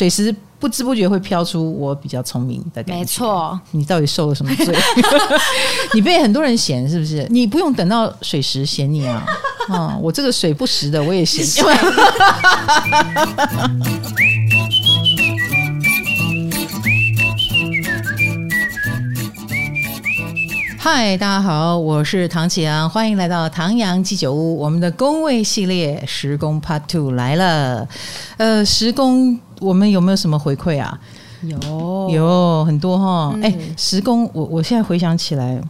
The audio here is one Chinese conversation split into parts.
水时不知不觉会飘出我比较聪明的感觉。没错，你到底受了什么罪？你被很多人嫌是不是？你不用等到水时嫌你啊！啊、嗯，我这个水不时的我也嫌。嗨，大家好，我是唐启阳，欢迎来到唐阳鸡酒屋。我们的工位系列十工 Part Two 来了。呃，十宫我们有没有什么回馈啊？有，有很多哈。哎、嗯，十宫，我我现在回想起来，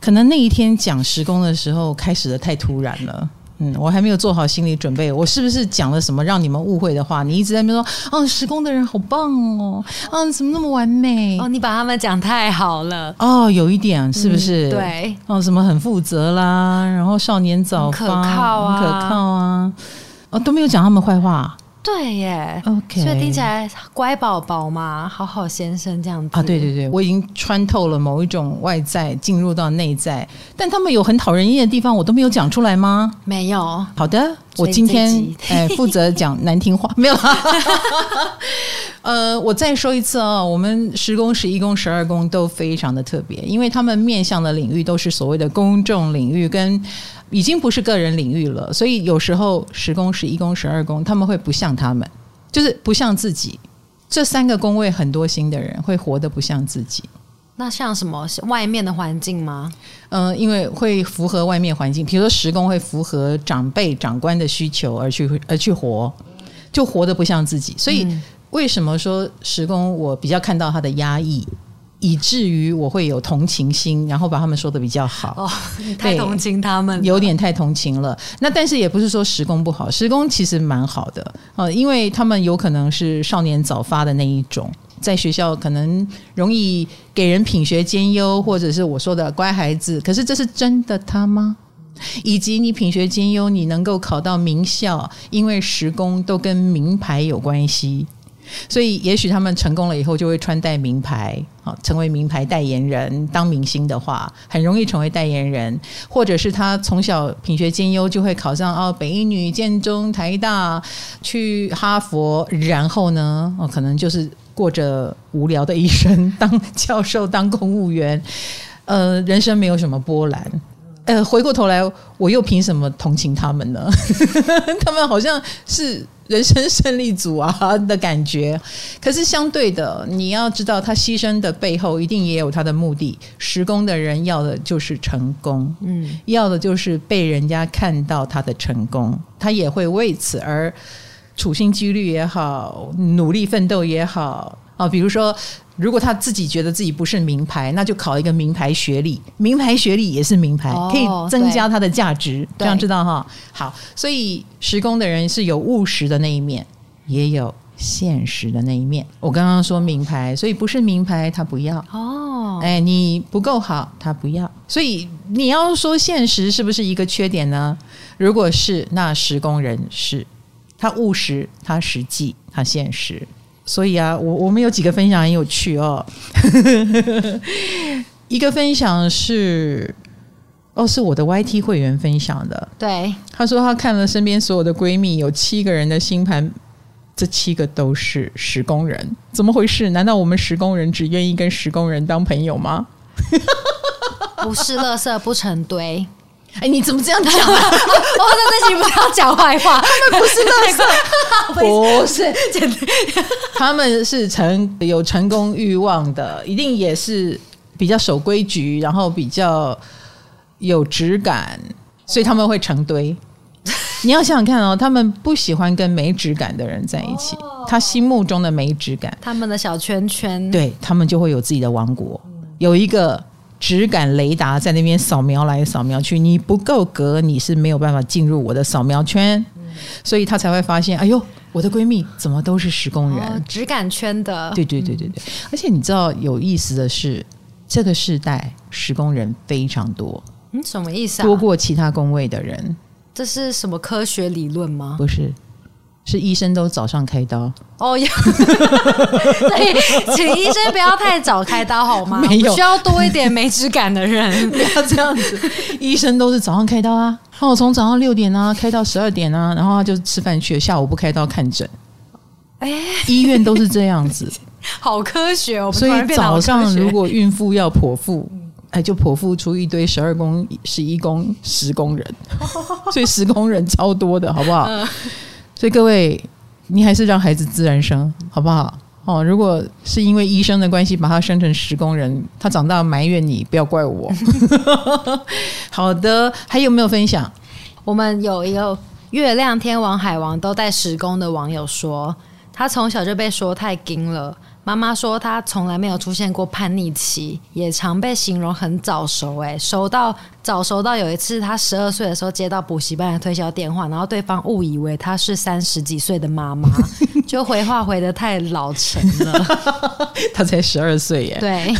可能那一天讲时工的时候开始的太突然了。嗯，我还没有做好心理准备，我是不是讲了什么让你们误会的话？你一直在那边说，哦，时工的人好棒哦，啊，怎么那么完美？哦，你把他们讲太好了。哦，有一点是不是？嗯、对。哦，什么很负责啦，然后少年早发，可靠啊，可靠啊，哦，都没有讲他们坏话。对耶，OK，所以听起来乖宝宝嘛，好好先生这样子啊，对对对，我已经穿透了某一种外在，进入到内在，但他们有很讨人厌的地方，我都没有讲出来吗？没有。好的，我今天哎负责讲难听话，没有。呃，我再说一次啊、哦，我们十宫、十一宫、十二宫都非常的特别，因为他们面向的领域都是所谓的公众领域跟。已经不是个人领域了，所以有时候十宫、十一宫、十二宫，他们会不像他们，就是不像自己。这三个宫位很多星的人会活得不像自己。那像什么外面的环境吗？嗯、呃，因为会符合外面环境，比如说十宫会符合长辈、长官的需求而去而去活，就活得不像自己。所以为什么说十宫我比较看到他的压抑？以至于我会有同情心，然后把他们说的比较好。哦，太同情他们，有点太同情了。那但是也不是说时工不好，时工其实蛮好的呃，因为他们有可能是少年早发的那一种，在学校可能容易给人品学兼优，或者是我说的乖孩子。可是这是真的他吗？以及你品学兼优，你能够考到名校，因为时工都跟名牌有关系。所以，也许他们成功了以后，就会穿戴名牌，啊，成为名牌代言人。当明星的话，很容易成为代言人，或者是他从小品学兼优，就会考上哦，北一女、建中、台大，去哈佛，然后呢，哦，可能就是过着无聊的一生，当教授、当公务员，呃，人生没有什么波澜。呃，回过头来，我又凭什么同情他们呢？他们好像是。人生胜利组啊的感觉，可是相对的，你要知道他牺牲的背后一定也有他的目的。施工的人要的就是成功，嗯，要的就是被人家看到他的成功，他也会为此而处心积虑也好，努力奋斗也好啊，比如说。如果他自己觉得自己不是名牌，那就考一个名牌学历，名牌学历也是名牌，可以增加他的价值。这样知道哈？好，所以十宫的人是有务实的那一面，也有现实的那一面。我刚刚说名牌，所以不是名牌他不要哦。哎，你不够好，他不要。所以你要说现实是不是一个缺点呢？如果是，那十宫人是他务实，他实际，他现实。所以啊，我我们有几个分享很有趣哦。一个分享是，哦，是我的 YT 会员分享的。对，他说他看了身边所有的闺蜜，有七个人的星盘，这七个都是十工人，怎么回事？难道我们十工人只愿意跟十工人当朋友吗？不是，垃圾不成堆。哎，你怎么这样讲？我在这里不要讲坏话，他们不是那个，不是，他们是成有成功欲望的，一定也是比较守规矩，然后比较有质感，所以他们会成堆。你要想想看哦，他们不喜欢跟没质感的人在一起，他心目中的没质感，他们的小圈圈，对，他们就会有自己的王国，有一个。质感雷达在那边扫描来扫描去，你不够格，你是没有办法进入我的扫描圈，所以他才会发现，哎呦，我的闺蜜怎么都是十宫人，质感圈的，对对对对对，而且你知道有意思的是，这个世代十宫人非常多，嗯，什么意思啊？多过其他工位的人，这是什么科学理论吗？不是。是医生都早上开刀哦，要所以请医生不要太早开刀好吗？没有，需要多一点没质感的人，不要这样子。医生都是早上开刀啊，然后从早上六点啊开到十二点啊，然后他就吃饭去了，下午不开刀看诊。哎，医院都是这样子，好科学哦。所以早上如果孕妇要剖腹，哎，就剖腹出一堆十二宫、十一宫、十宫人，所以十宫人超多的，好不好？所以各位，你还是让孩子自然生，好不好？哦，如果是因为医生的关系把他生成十工人，他长大埋怨你，不要怪我。好的，还有没有分享？我们有一个月亮天王海王都带十工的网友说，他从小就被说太精了。妈妈说她从来没有出现过叛逆期，也常被形容很早熟。哎，熟到早熟到有一次她十二岁的时候接到补习班的推销电话，然后对方误以为她是三十几岁的妈妈，就回话回的太老成了。她才十二岁耶，对，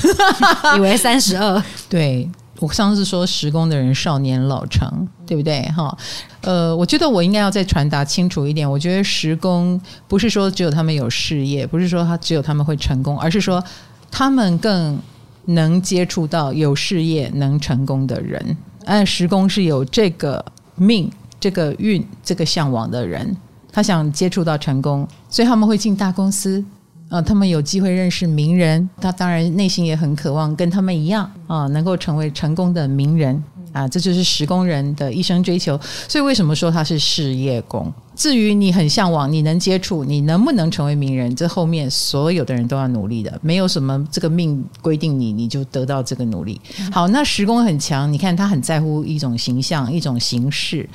以为三十二，对。我上次说十宫的人少年老成，对不对？哈，呃，我觉得我应该要再传达清楚一点。我觉得十宫不是说只有他们有事业，不是说他只有他们会成功，而是说他们更能接触到有事业能成功的人。按十宫是有这个命、这个运、这个向往的人，他想接触到成功，所以他们会进大公司。啊，他们有机会认识名人，他当然内心也很渴望跟他们一样啊，能够成为成功的名人啊，这就是十工人的一生追求。所以为什么说他是事业工？至于你很向往，你能接触，你能不能成为名人，这后面所有的人都要努力的，没有什么这个命规定你你就得到这个努力。好，那十工很强，你看他很在乎一种形象，一种形式。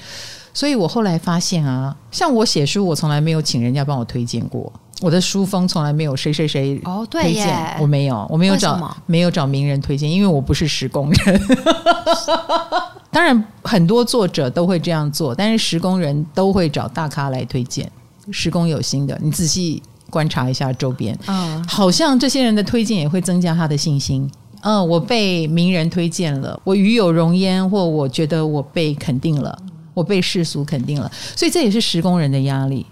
所以我后来发现啊，像我写书，我从来没有请人家帮我推荐过。我的书风从来没有谁谁谁哦，推荐，我没有，我没有找没有找名人推荐，因为我不是十宫人。当然，很多作者都会这样做，但是十宫人都会找大咖来推荐。十宫有心的，你仔细观察一下周边，嗯，好像这些人的推荐也会增加他的信心。嗯，我被名人推荐了，我与有荣焉，或我觉得我被肯定了，我被世俗肯定了，所以这也是十宫人的压力。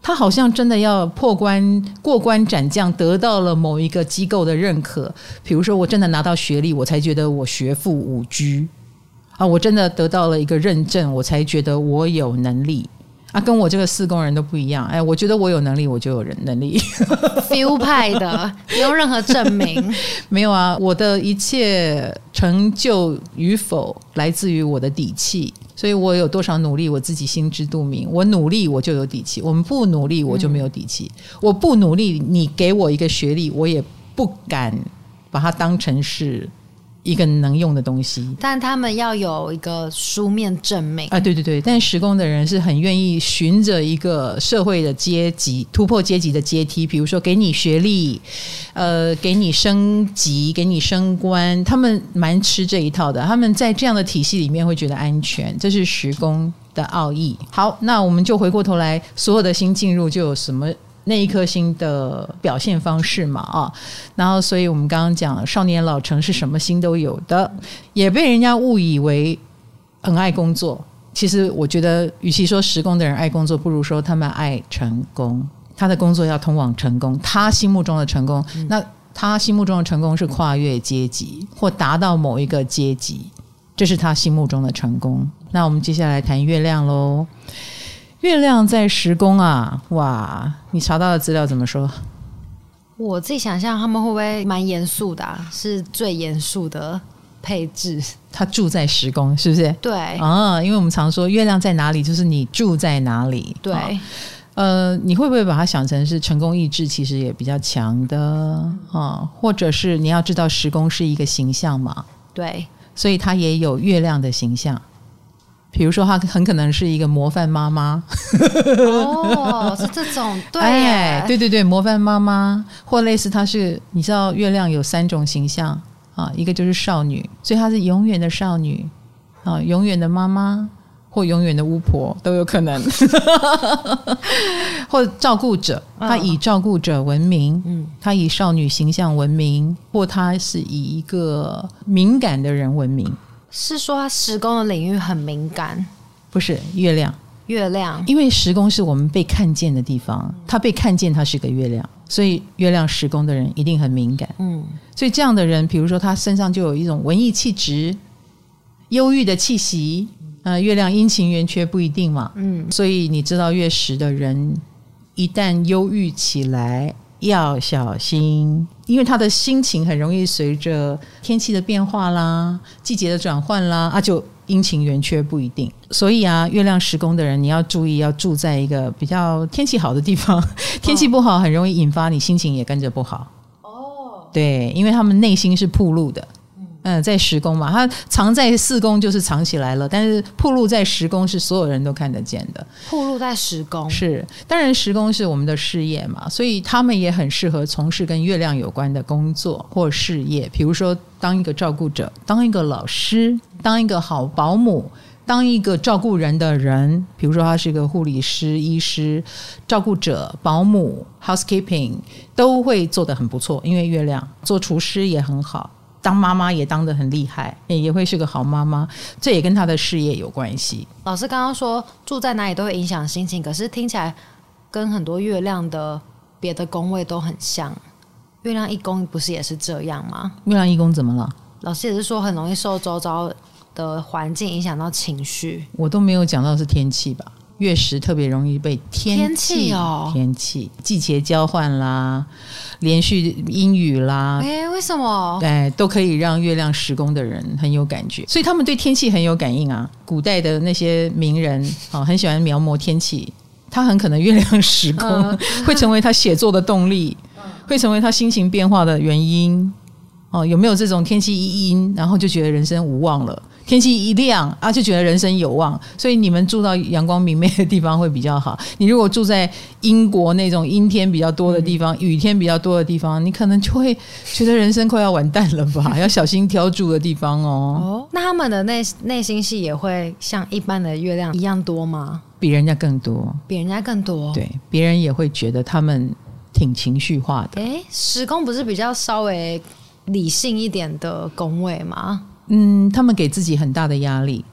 他好像真的要破关、过关斩将，得到了某一个机构的认可。比如说，我真的拿到学历，我才觉得我学富五居啊！我真的得到了一个认证，我才觉得我有能力啊！跟我这个四工人都不一样。哎，我觉得我有能力，我就有人能力。feel 派的，不用任何证明。没有啊，我的一切成就与否，来自于我的底气。所以我有多少努力，我自己心知肚明。我努力，我就有底气；我们不努力，我就没有底气。嗯、我不努力，你给我一个学历，我也不敢把它当成是。一个能用的东西，但他们要有一个书面证明啊！对对对，但时工的人是很愿意循着一个社会的阶级突破阶级的阶梯，比如说给你学历，呃，给你升级，给你升官，他们蛮吃这一套的。他们在这样的体系里面会觉得安全，这是时工的奥义。好，那我们就回过头来，所有的新进入就有什么？那一颗星的表现方式嘛，啊，然后，所以我们刚刚讲少年老成是什么星都有的，也被人家误以为很爱工作。其实我觉得，与其说时工的人爱工作，不如说他们爱成功。他的工作要通往成功，他心目中的成功，那他心目中的成功是跨越阶级或达到某一个阶级，这是他心目中的成功。那我们接下来谈月亮喽。月亮在十宫啊，哇！你查到的资料怎么说？我自己想象他们会不会蛮严肃的啊？是最严肃的配置。他住在十宫，是不是？对啊，因为我们常说月亮在哪里，就是你住在哪里。对，呃，你会不会把它想成是成功意志？其实也比较强的啊，或者是你要知道十宫是一个形象嘛？对，所以它也有月亮的形象。比如说，她很可能是一个模范妈妈。哦，是这种，对，哎，对对对，模范妈妈，或类似，她是你知道，月亮有三种形象。啊，一个就是少女，所以她是永远的少女。啊，永远的妈妈，或永远的巫婆都有可能，或照顾者，她以照顾者闻名，嗯，她以少女形象闻名，或她是以一个敏感的人闻名。是说他十宫的领域很敏感，不是月亮？月亮，因为十宫是我们被看见的地方，他被看见，他是个月亮，所以月亮十宫的人一定很敏感。嗯，所以这样的人，比如说他身上就有一种文艺气质、忧郁的气息。呃，月亮阴晴圆缺不一定嘛。嗯，所以你知道月食的人一旦忧郁起来要小心，因为他的心情很容易随着天气的变化啦、季节的转换啦啊，就阴晴圆缺不一定。所以啊，月亮时宫的人你要注意，要住在一个比较天气好的地方。天气不好，很容易引发你心情也跟着不好。哦，对，因为他们内心是铺路的。嗯，在十宫嘛，它藏在四宫就是藏起来了，但是铺露在十宫是所有人都看得见的。铺露在十宫是，当然十宫是我们的事业嘛，所以他们也很适合从事跟月亮有关的工作或事业，比如说当一个照顾者，当一个老师，当一个好保姆，当一个照顾人的人，比如说他是一个护理师、医师、照顾者、保姆、housekeeping 都会做得很不错，因为月亮做厨师也很好。当妈妈也当得很厉害，也会是个好妈妈，这也跟她的事业有关系。老师刚刚说住在哪里都会影响心情，可是听起来跟很多月亮的别的宫位都很像。月亮一宫不是也是这样吗？月亮一宫怎么了？老师也是说很容易受周遭的环境影响到情绪。我都没有讲到是天气吧？月食特别容易被天气哦，天气季节交换啦，连续阴雨啦，哎，为什么？哎，都可以让月亮时宫的人很有感觉，所以他们对天气很有感应啊。古代的那些名人啊，很喜欢描摹天气，他很可能月亮时宫、嗯、会成为他写作的动力，会成为他心情变化的原因。哦，有没有这种天气一阴，然后就觉得人生无望了？天气一亮啊，就觉得人生有望。所以你们住到阳光明媚的地方会比较好。你如果住在英国那种阴天比较多的地方、雨天比较多的地方，你可能就会觉得人生快要完蛋了吧？要小心挑住的地方哦。哦，那他们的内内心戏也会像一般的月亮一样多吗？比人家更多，比人家更多。对，别人也会觉得他们挺情绪化的。诶，十宫不是比较稍微。理性一点的宫位吗？嗯，他们给自己很大的压力。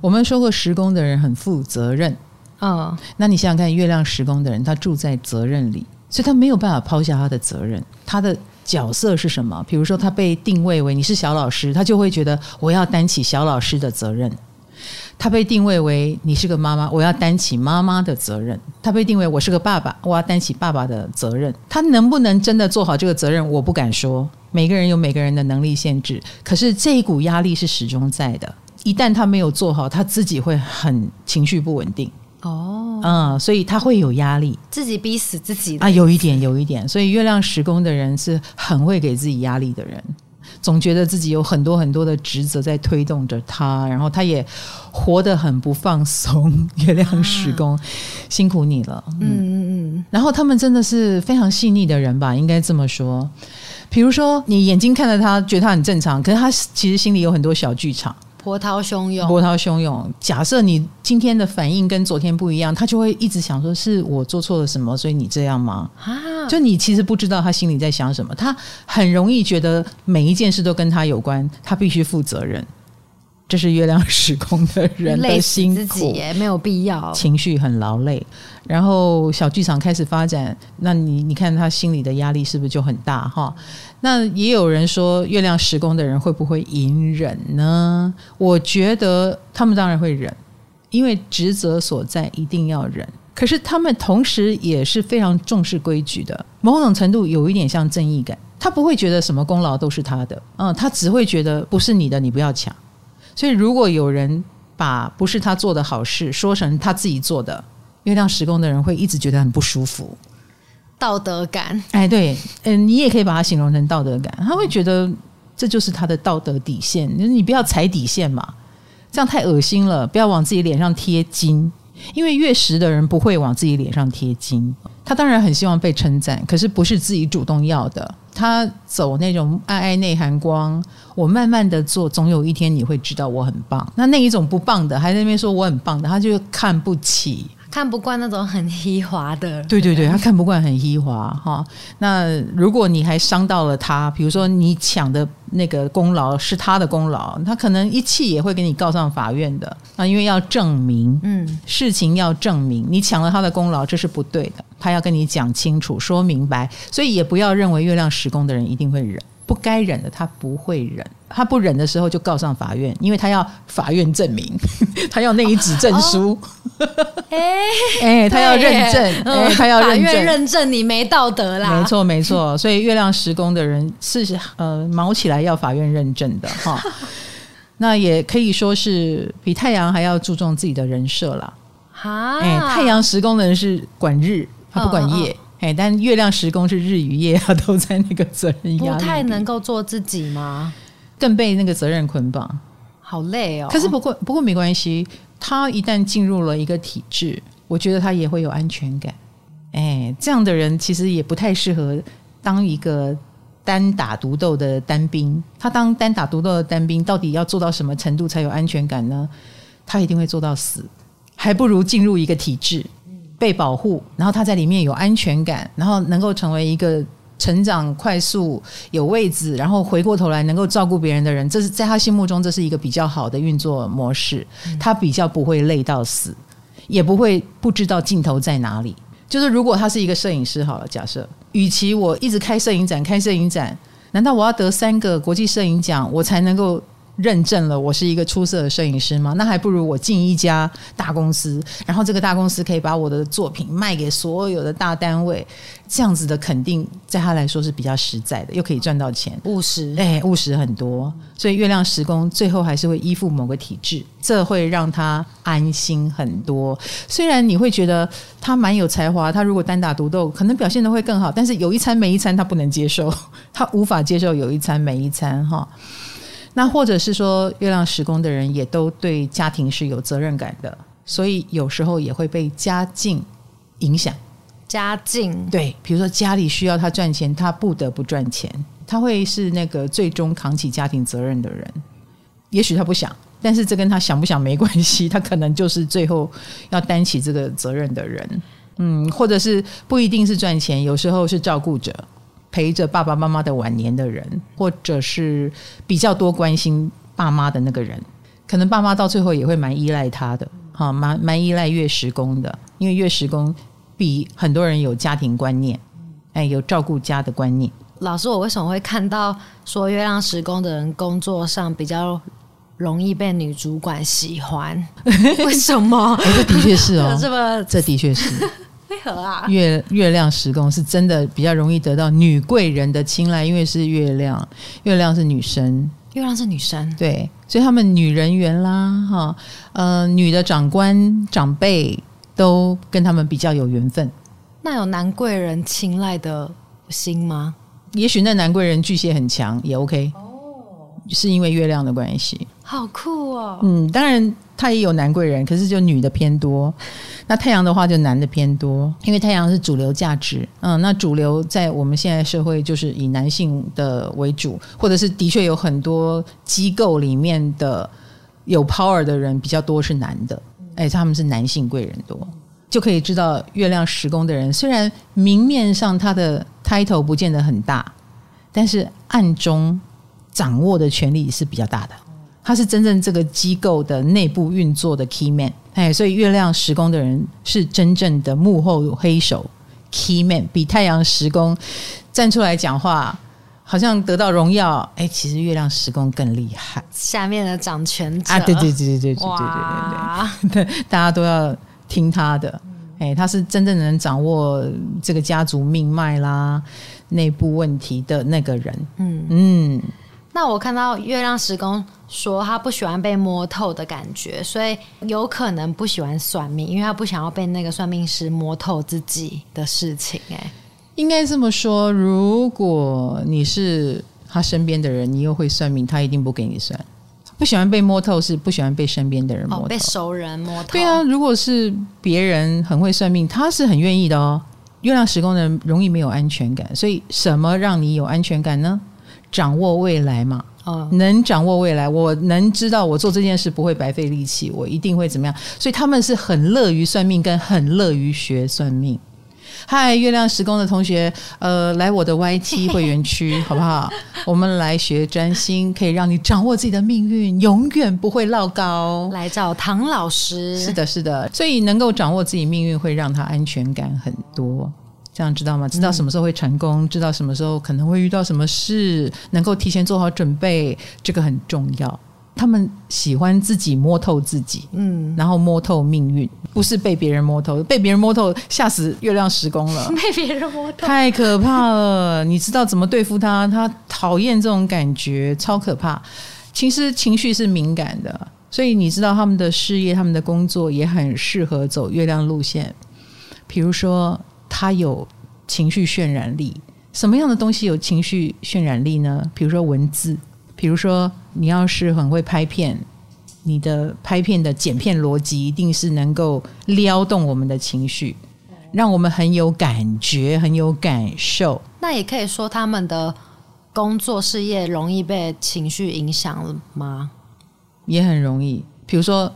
我们说过，时工的人很负责任。嗯，那你想想看，月亮时工的人，他住在责任里，所以他没有办法抛下他的责任。他的角色是什么？比如说，他被定位为你是小老师，他就会觉得我要担起小老师的责任。他被定位为你是个妈妈，我要担起妈妈的责任；他被定位我是个爸爸，我要担起爸爸的责任。他能不能真的做好这个责任，我不敢说。每个人有每个人的能力限制，可是这一股压力是始终在的。一旦他没有做好，他自己会很情绪不稳定。哦，嗯，所以他会有压力，自己逼死自己啊，有一点，有一点。所以月亮时宫的人是很会给自己压力的人。总觉得自己有很多很多的职责在推动着他，然后他也活得很不放松。月亮时工，啊、辛苦你了。嗯嗯嗯。然后他们真的是非常细腻的人吧，应该这么说。比如说，你眼睛看着他，觉得他很正常，可是他其实心里有很多小剧场。波涛汹涌，波涛汹涌。假设你今天的反应跟昨天不一样，他就会一直想说：“是我做错了什么，所以你这样吗？”啊，就你其实不知道他心里在想什么。他很容易觉得每一件事都跟他有关，他必须负责任。这是月亮时空的人的辛苦，自己也没有必要，情绪很劳累，然后小剧场开始发展，那你你看他心里的压力是不是就很大哈？那也有人说月亮时宫的人会不会隐忍呢？我觉得他们当然会忍，因为职责所在一定要忍。可是他们同时也是非常重视规矩的，某种程度有一点像正义感，他不会觉得什么功劳都是他的，嗯，他只会觉得不是你的，你不要抢。所以，如果有人把不是他做的好事说成他自己做的，月亮时宫的人会一直觉得很不舒服。道德感，哎，对，嗯，你也可以把它形容成道德感。他会觉得这就是他的道德底线，你不要踩底线嘛，这样太恶心了。不要往自己脸上贴金，因为月食的人不会往自己脸上贴金。他当然很希望被称赞，可是不是自己主动要的。他走那种爱爱内涵光，我慢慢的做，总有一天你会知道我很棒。那那一种不棒的，还在那边说我很棒的，他就看不起。看不惯那种很虚华的，对对对，他看不惯很虚华哈。那如果你还伤到了他，比如说你抢的那个功劳是他的功劳，他可能一气也会给你告上法院的啊，因为要证明，嗯，事情要证明，你抢了他的功劳，这是不对的，他要跟你讲清楚，说明白，所以也不要认为月亮时宫的人一定会忍。不该忍的他不会忍，他不忍的时候就告上法院，因为他要法院证明，他要那一纸证书。哎哎、他要认证，哎、嗯欸，他要认证，法院认证你没道德啦。没错没错，所以月亮时宫的人是呃毛起来要法院认证的哈。那也可以说是比太阳还要注重自己的人设啦。哈，哎、欸，太阳时宫的人是管日，他不管夜。哎，但月亮时宫是日与夜啊，都在那个责任压力，不太能够做自己吗？更被那个责任捆绑，好累哦。可是不过不过没关系，他一旦进入了一个体制，我觉得他也会有安全感。哎，这样的人其实也不太适合当一个单打独斗的单兵。他当单打独斗的单兵，到底要做到什么程度才有安全感呢？他一定会做到死，还不如进入一个体制。被保护，然后他在里面有安全感，然后能够成为一个成长快速、有位置，然后回过头来能够照顾别人的人。这是在他心目中，这是一个比较好的运作模式。他比较不会累到死，也不会不知道尽头在哪里。就是如果他是一个摄影师，好了，假设，与其我一直开摄影展、开摄影展，难道我要得三个国际摄影奖，我才能够？认证了我是一个出色的摄影师吗？那还不如我进一家大公司，然后这个大公司可以把我的作品卖给所有的大单位，这样子的肯定在他来说是比较实在的，又可以赚到钱，务实，哎，务实很多。所以月亮时工最后还是会依附某个体制，这会让他安心很多。虽然你会觉得他蛮有才华，他如果单打独斗，可能表现的会更好，但是有一餐没一餐，他不能接受，他无法接受有一餐没一餐哈。那或者是说，月亮十宫的人也都对家庭是有责任感的，所以有时候也会被家境影响。家境对，比如说家里需要他赚钱，他不得不赚钱，他会是那个最终扛起家庭责任的人。也许他不想，但是这跟他想不想没关系，他可能就是最后要担起这个责任的人。嗯，或者是不一定是赚钱，有时候是照顾者。陪着爸爸妈妈的晚年的人，或者是比较多关心爸妈的那个人，可能爸妈到最后也会蛮依赖他的，哈，蛮蛮依赖月时工的，因为月时工比很多人有家庭观念，哎，有照顾家的观念。老师，我为什么会看到说月亮时工的人工作上比较容易被女主管喜欢？为什么？哎，这的确是哦，这么这的确是。为何啊？月月亮十宫是真的比较容易得到女贵人的青睐，因为是月亮，月亮是女生，月亮是女生，对，所以他们女人缘啦，哈，呃，女的长官长辈都跟他们比较有缘分。那有男贵人青睐的心吗？也许那男贵人巨蟹很强，也 OK。是因为月亮的关系，好酷哦。嗯，当然他也有男贵人，可是就女的偏多。那太阳的话就男的偏多，因为太阳是主流价值。嗯，那主流在我们现在社会就是以男性的为主，或者是的确有很多机构里面的有 power 的人比较多是男的。哎，他们是男性贵人多，就可以知道月亮十宫的人虽然明面上他的 title 不见得很大，但是暗中。掌握的权力是比较大的，他是真正这个机构的内部运作的 key man，哎，所以月亮时宫的人是真正的幕后黑手 key man，比太阳时宫站出来讲话，好像得到荣耀，哎，其实月亮时宫更厉害，下面的掌权者。啊，对对对对对对对对对对，大家都要听他的，哎，他是真正能掌握这个家族命脉啦、内部问题的那个人，嗯。嗯。那我看到月亮时宫说他不喜欢被摸透的感觉，所以有可能不喜欢算命，因为他不想要被那个算命师摸透自己的事情。哎，应该这么说，如果你是他身边的人，你又会算命，他一定不给你算。不喜欢被摸透，是不喜欢被身边的人摸透。哦，被熟人摸透。对啊，如果是别人很会算命，他是很愿意的哦。月亮时宫的人容易没有安全感，所以什么让你有安全感呢？掌握未来嘛，哦，能掌握未来，我能知道我做这件事不会白费力气，我一定会怎么样？所以他们是很乐于算命，跟很乐于学算命。嗨，月亮十宫的同学，呃，来我的 YT 会员区好不好？我们来学占星，可以让你掌握自己的命运，永远不会落高。来找唐老师，是的，是的，所以能够掌握自己命运，会让他安全感很多。这样知道吗？知道什么时候会成功，知道什么时候可能会遇到什么事，能够提前做好准备，这个很重要。他们喜欢自己摸透自己，嗯，然后摸透命运，不是被别人摸透，被别人摸透吓死月亮时宫了，被别人摸透太可怕了。你知道怎么对付他？他讨厌这种感觉，超可怕。其实情绪是敏感的，所以你知道他们的事业、他们的工作也很适合走月亮路线。比如说，他有情绪渲染力，什么样的东西有情绪渲染力呢？比如说文字。比如说，你要是很会拍片，你的拍片的剪片逻辑一定是能够撩动我们的情绪，让我们很有感觉、很有感受。那也可以说，他们的工作事业容易被情绪影响了吗？也很容易。比如说，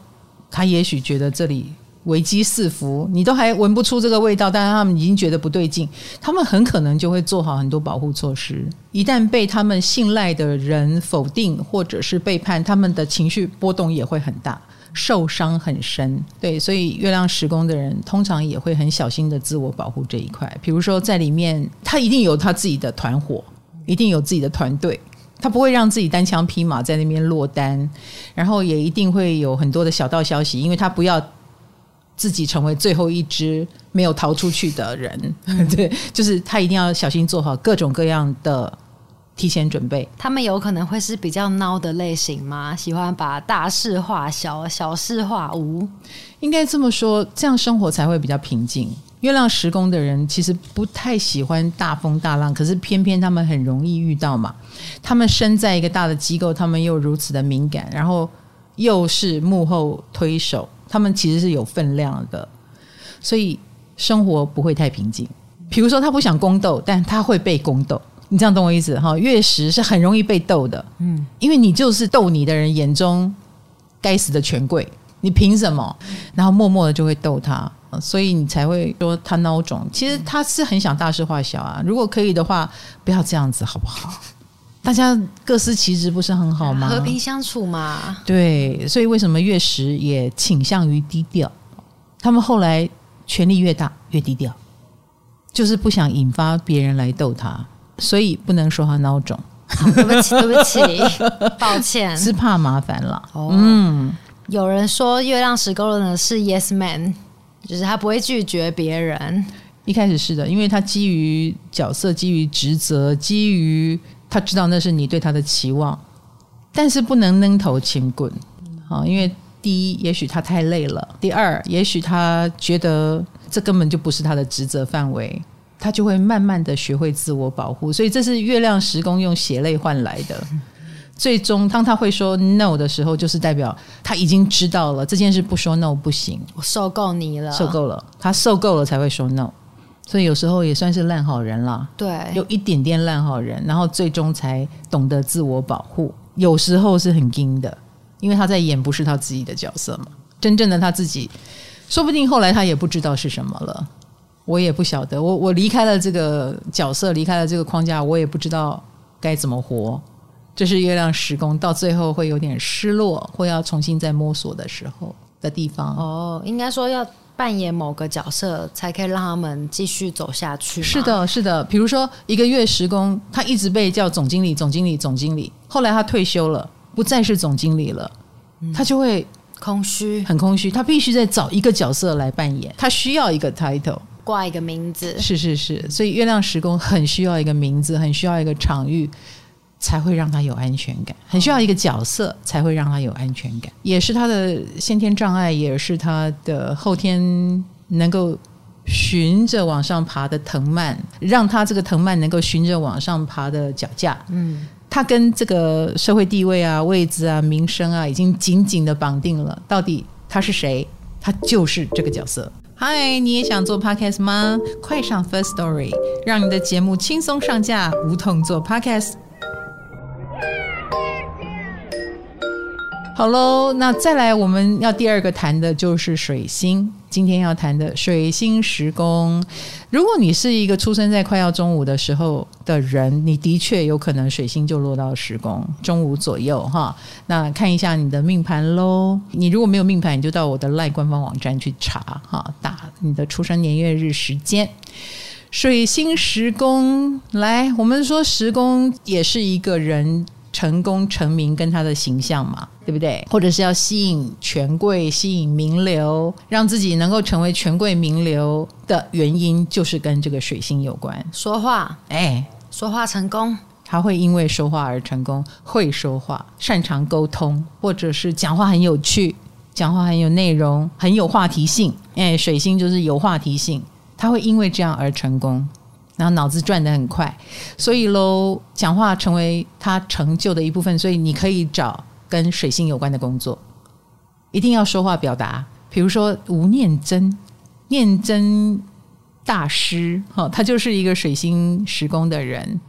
他也许觉得这里。危机四伏，你都还闻不出这个味道，但是他们已经觉得不对劲，他们很可能就会做好很多保护措施。一旦被他们信赖的人否定或者是背叛，他们的情绪波动也会很大，受伤很深。对，所以月亮时宫的人通常也会很小心的自我保护这一块。比如说，在里面，他一定有他自己的团伙，一定有自己的团队，他不会让自己单枪匹马在那边落单，然后也一定会有很多的小道消息，因为他不要。自己成为最后一只没有逃出去的人，对，就是他一定要小心做好各种各样的提前准备。他们有可能会是比较孬的类型吗？喜欢把大事化小，小事化无。应该这么说，这样生活才会比较平静。月亮时宫的人其实不太喜欢大风大浪，可是偏偏他们很容易遇到嘛。他们身在一个大的机构，他们又如此的敏感，然后又是幕后推手。他们其实是有分量的，所以生活不会太平静。比如说，他不想宫斗，但他会被宫斗。你这样懂我意思哈？月食是很容易被斗的，嗯，因为你就是斗你的人眼中该死的权贵，你凭什么？然后默默的就会斗他，所以你才会说他孬种。其实他是很想大事化小啊。如果可以的话，不要这样子好不好？大家各司其职不是很好吗？和平相处嘛。对，所以为什么月食也倾向于低调？他们后来权力越大越低调，就是不想引发别人来逗他，所以不能说他孬种。对不起，对不起，抱歉，是怕麻烦了。哦，嗯，有人说月亮石沟的是 Yes Man，就是他不会拒绝别人。一开始是的，因为他基于角色，基于职责，基于。他知道那是你对他的期望，但是不能扔头轻滚啊！因为第一，也许他太累了；第二，也许他觉得这根本就不是他的职责范围，他就会慢慢的学会自我保护。所以这是月亮时宫用血泪换来的。最终，当他会说 no 的时候，就是代表他已经知道了这件事不说 no 不行。我受够你了，受够了，他受够了才会说 no。所以有时候也算是烂好人啦，对，有一点点烂好人，然后最终才懂得自我保护。有时候是很硬的，因为他在演不是他自己的角色嘛，真正的他自己，说不定后来他也不知道是什么了。我也不晓得，我我离开了这个角色，离开了这个框架，我也不知道该怎么活。这是月亮时宫，到最后会有点失落，会要重新再摸索的时候的地方。哦，应该说要。扮演某个角色，才可以让他们继续走下去。是的，是的。比如说，一个月时工，他一直被叫总经理、总经理、总经理。后来他退休了，不再是总经理了，嗯、他就会空虚，很空虚。他必须再找一个角色来扮演，他需要一个 title，挂一个名字。是是是，所以月亮时工很需要一个名字，很需要一个场域。才会让他有安全感，很需要一个角色才会让他有安全感，也是他的先天障碍，也是他的后天能够循着往上爬的藤蔓，让他这个藤蔓能够循着往上爬的脚架。嗯，他跟这个社会地位啊、位置啊、名声啊，已经紧紧的绑定了。到底他是谁？他就是这个角色。嗨，你也想做 podcast 吗？快上 First Story，让你的节目轻松上架，无痛做 podcast。好喽，那再来我们要第二个谈的就是水星。今天要谈的水星时宫，如果你是一个出生在快要中午的时候的人，你的确有可能水星就落到时宫，中午左右哈。那看一下你的命盘喽。你如果没有命盘，你就到我的赖官方网站去查哈，打你的出生年月日时间。水星时宫来，我们说时宫也是一个人成功成名跟他的形象嘛，对不对？或者是要吸引权贵、吸引名流，让自己能够成为权贵名流的原因，就是跟这个水星有关。说话，哎，说话成功，他会因为说话而成功，会说话，擅长沟通，或者是讲话很有趣，讲话很有内容，很有话题性。哎，水星就是有话题性。他会因为这样而成功，然后脑子转得很快，所以喽，讲话成为他成就的一部分。所以你可以找跟水星有关的工作，一定要说话表达。比如说吴念真，念真大师，哈，他就是一个水星时工的人。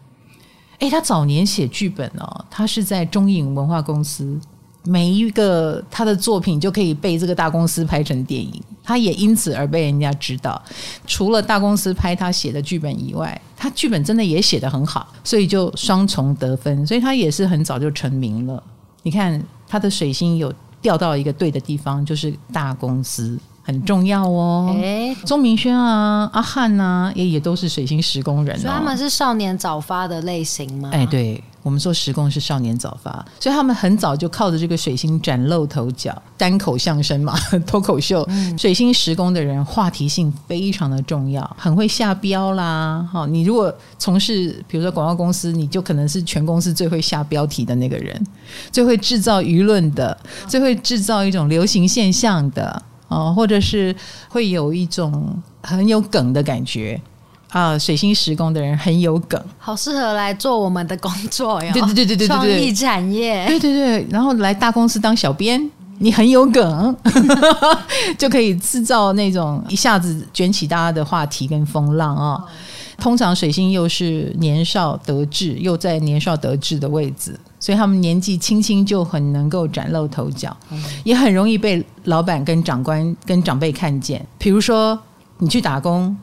诶，他早年写剧本哦，他是在中影文化公司。每一个他的作品就可以被这个大公司拍成电影，他也因此而被人家知道。除了大公司拍他写的剧本以外，他剧本真的也写得很好，所以就双重得分。所以他也是很早就成名了。你看他的水星有掉到一个对的地方，就是大公司很重要哦。哎，钟明轩啊，阿汉啊，也也都是水星十宫人哦。所以他们是少年早发的类型吗？哎，对。我们说十宫是少年早发，所以他们很早就靠着这个水星崭露头角，单口相声嘛，脱口秀。嗯、水星时工的人话题性非常的重要，很会下标啦。好，你如果从事比如说广告公司，你就可能是全公司最会下标题的那个人，最会制造舆论的，最会制造一种流行现象的，哦，或者是会有一种很有梗的感觉。啊，水星时宫的人很有梗，好适合来做我们的工作呀。对对对对对，创意产业。对对对，然后来大公司当小编，你很有梗，就可以制造那种一下子卷起大家的话题跟风浪啊、哦。通常水星又是年少得志，又在年少得志的位置，所以他们年纪轻轻就很能够崭露头角，也很容易被老板跟长官跟长辈看见。比如说，你去打工。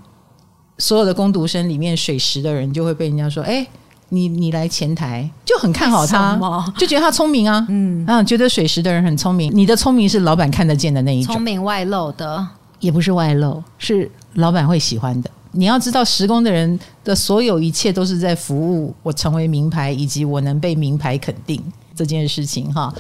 所有的工读生里面，水十的人就会被人家说：“哎，你你来前台，就很看好他，就觉得他聪明啊，嗯啊，觉得水十的人很聪明。你的聪明是老板看得见的那一种，聪明外露的，也不是外露，是老板会喜欢的。你要知道，十工的人的所有一切都是在服务我成为名牌，以及我能被名牌肯定这件事情哈。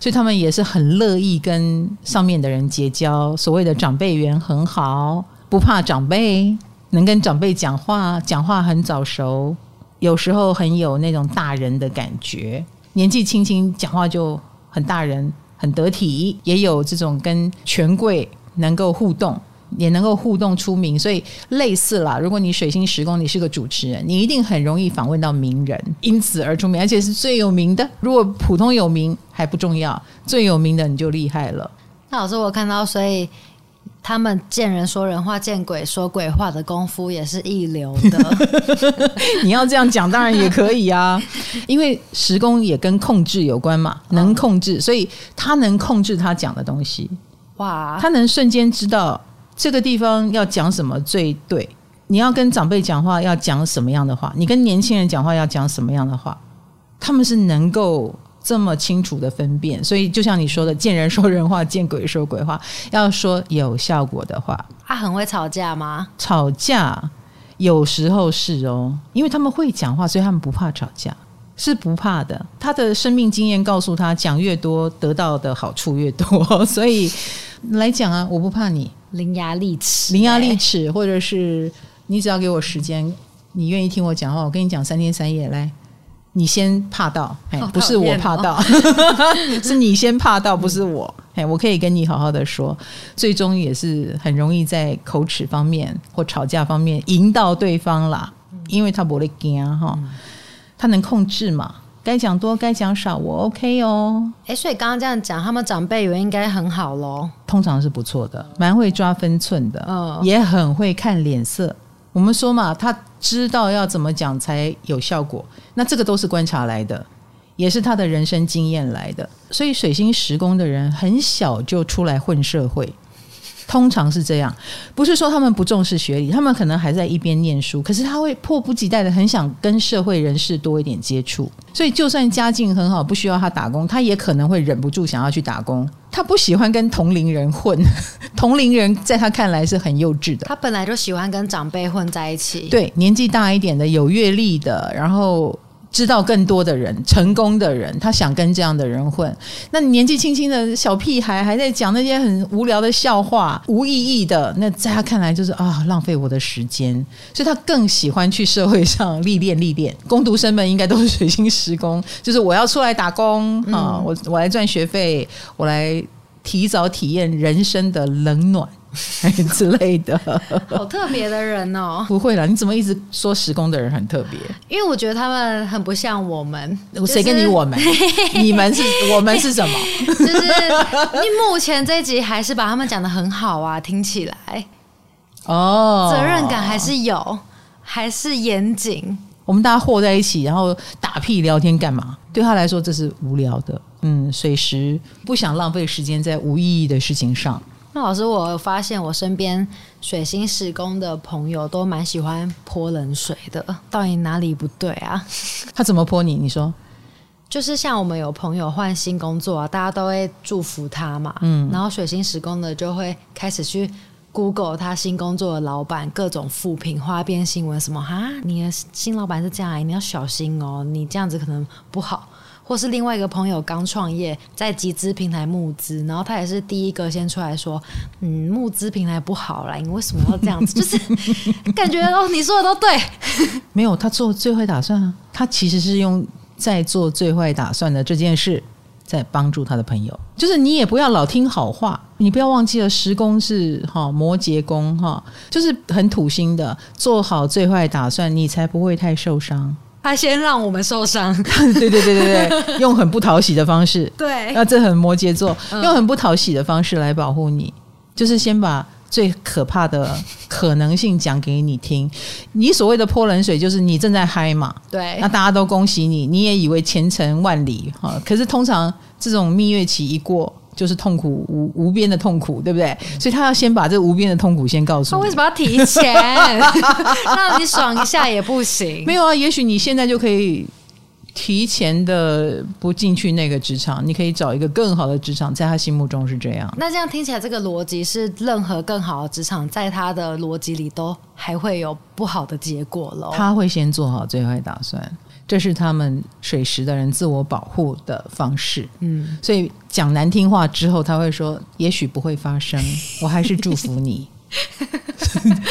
所以他们也是很乐意跟上面的人结交，所谓的长辈缘很好，不怕长辈。”能跟长辈讲话，讲话很早熟，有时候很有那种大人的感觉。年纪轻轻讲话就很大人，很得体，也有这种跟权贵能够互动，也能够互动出名。所以类似啦，如果你水星时宫，你是个主持人，你一定很容易访问到名人，因此而出名，而且是最有名的。如果普通有名还不重要，最有名的你就厉害了。那老师，我看到，所以。他们见人说人话，见鬼说鬼话的功夫也是一流的。你要这样讲，当然也可以啊。因为时工也跟控制有关嘛，能控制，所以他能控制他讲的东西。哇，他能瞬间知道这个地方要讲什么最对。你要跟长辈讲话要讲什么样的话，你跟年轻人讲话要讲什么样的话，他们是能够。这么清楚的分辨，所以就像你说的，见人说人话，见鬼说鬼话。要说有效果的话，他很会吵架吗？吵架有时候是哦，因为他们会讲话，所以他们不怕吵架，是不怕的。他的生命经验告诉他，讲越多，得到的好处越多。所以来讲啊，我不怕你，伶牙俐齿，伶牙俐齿，或者是你只要给我时间，你愿意听我讲话，我跟你讲三天三夜来。你先怕到，哎，不是我怕到，是你先怕到，不是我。哎，我可以跟你好好的说，最终也是很容易在口齿方面或吵架方面引导对方啦，因为他不会惊哈，他能控制嘛，该讲多该讲少，我 OK 哦。哎，所以刚刚这样讲，他们长辈缘应该很好喽，通常是不错的，蛮会抓分寸的，嗯，也很会看脸色。我们说嘛，他知道要怎么讲才有效果，那这个都是观察来的，也是他的人生经验来的。所以水星时宫的人很小就出来混社会，通常是这样，不是说他们不重视学历，他们可能还在一边念书，可是他会迫不及待的很想跟社会人士多一点接触，所以就算家境很好，不需要他打工，他也可能会忍不住想要去打工。他不喜欢跟同龄人混，同龄人在他看来是很幼稚的。他本来就喜欢跟长辈混在一起，对，年纪大一点的、有阅历的，然后。知道更多的人，成功的人，他想跟这样的人混。那年纪轻轻的小屁孩还在讲那些很无聊的笑话，无意义的，那在他看来就是啊，浪费我的时间。所以他更喜欢去社会上历练历练。工读生们应该都是水星时工，就是我要出来打工啊，我我来赚学费，我来提早体验人生的冷暖。之类的，好特别的人哦！不会啦，你怎么一直说时工的人很特别？因为我觉得他们很不像我们。谁跟你我们？你们是我们是什么？就是你目前这集还是把他们讲的很好啊，听起来哦，责任感还是有，还是严谨。我们大家和在一起，然后打屁聊天干嘛？对他来说这是无聊的。嗯，随时不想浪费时间在无意义的事情上。那老师，我发现我身边水星时宫的朋友都蛮喜欢泼冷水的，到底哪里不对啊？他怎么泼你？你说，就是像我们有朋友换新工作啊，大家都会祝福他嘛，嗯，然后水星时宫的就会开始去 Google 他新工作的老板各种负评、花边新闻什么哈，你的新老板是这样，你要小心哦，你这样子可能不好。或是另外一个朋友刚创业，在集资平台募资，然后他也是第一个先出来说：“嗯，募资平台不好啦，你为什么要这样子？” 就是感觉哦，你说的都对。没有，他做最坏打算啊，他其实是用在做最坏打算的这件事，在帮助他的朋友。就是你也不要老听好话，你不要忘记了，时宫是哈摩羯宫哈，就是很土星的，做好最坏打算，你才不会太受伤。他先让我们受伤，对对对对对，用很不讨喜的方式，对，那这很摩羯座，用很不讨喜的方式来保护你，就是先把最可怕的可能性讲给你听。你所谓的泼冷水，就是你正在嗨嘛，对，那大家都恭喜你，你也以为前程万里哈，可是通常这种蜜月期一过。就是痛苦无无边的痛苦，对不对？所以他要先把这无边的痛苦先告诉你。他为什么要提前？让你爽一下也不行？没有啊，也许你现在就可以提前的不进去那个职场，你可以找一个更好的职场，在他心目中是这样。那这样听起来，这个逻辑是任何更好的职场，在他的逻辑里都还会有不好的结果喽。他会先做好最坏打算。这是他们水石的人自我保护的方式，嗯，所以讲难听话之后，他会说：“也许不会发生，我还是祝福你。”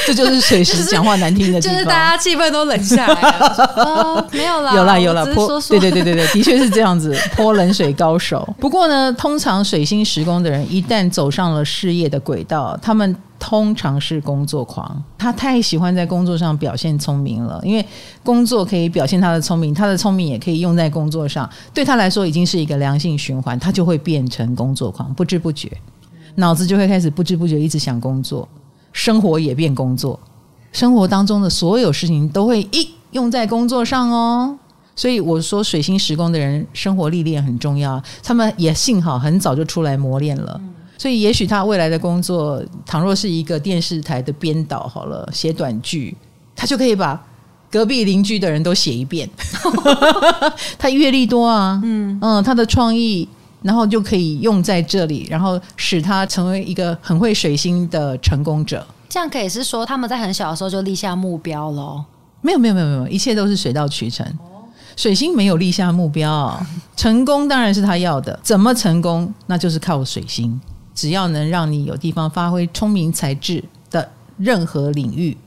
这就是水石讲话难听的地方，就是大家气氛都冷下来了。哦，没有啦，有啦有啦，泼对对对对对，的确是这样子，泼冷水高手。不过呢，通常水星时宫的人一旦走上了事业的轨道，他们。通常是工作狂，他太喜欢在工作上表现聪明了，因为工作可以表现他的聪明，他的聪明也可以用在工作上，对他来说已经是一个良性循环，他就会变成工作狂，不知不觉，脑子就会开始不知不觉一直想工作，生活也变工作，生活当中的所有事情都会一用在工作上哦，所以我说水星时工的人生活历练很重要，他们也幸好很早就出来磨练了。所以，也许他未来的工作，倘若是一个电视台的编导，好了，写短剧，他就可以把隔壁邻居的人都写一遍。他阅历多啊，嗯嗯，他的创意，然后就可以用在这里，然后使他成为一个很会水星的成功者。这样可以是说，他们在很小的时候就立下目标喽？没有，没有，没有，没有，一切都是水到渠成。水星没有立下目标，成功当然是他要的。怎么成功？那就是靠水星。只要能让你有地方发挥聪明才智的任何领域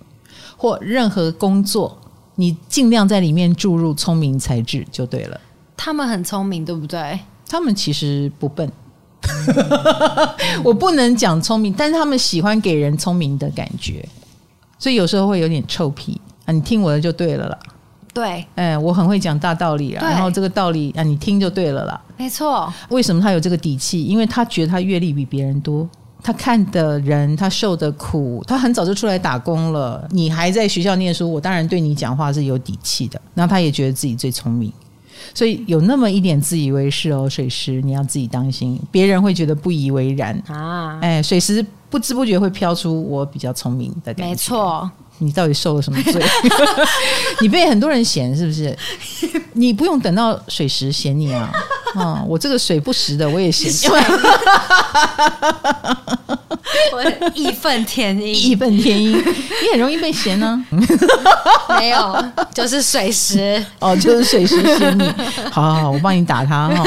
或任何工作，你尽量在里面注入聪明才智就对了。他们很聪明，对不对？他们其实不笨，我不能讲聪明，但是他们喜欢给人聪明的感觉，所以有时候会有点臭屁啊，你听我的就对了啦。对，哎，我很会讲大道理啊，然后这个道理啊，你听就对了啦。没错，为什么他有这个底气？因为他觉得他阅历比别人多，他看的人，他受的苦，他很早就出来打工了。你还在学校念书，我当然对你讲话是有底气的。然后他也觉得自己最聪明，所以有那么一点自以为是哦，水师你要自己当心，别人会觉得不以为然啊。哎，水师不知不觉会飘出我比较聪明的感觉。没错，你到底受了什么罪？你被很多人嫌是不是？你不用等到水时嫌你啊。啊、嗯，我这个水不时的我也嫌你。我义愤填膺，义愤填膺，你很容易被嫌呢、啊。没有，就是水石哦，就是水石嫌你。好好好，我帮你打他哈。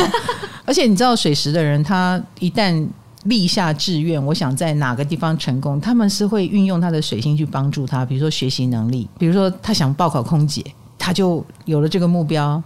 而且你知道，水石的人，他一旦立下志愿，我想在哪个地方成功，他们是会运用他的水星去帮助他。比如说学习能力，比如说他想报考空姐，他就有了这个目标，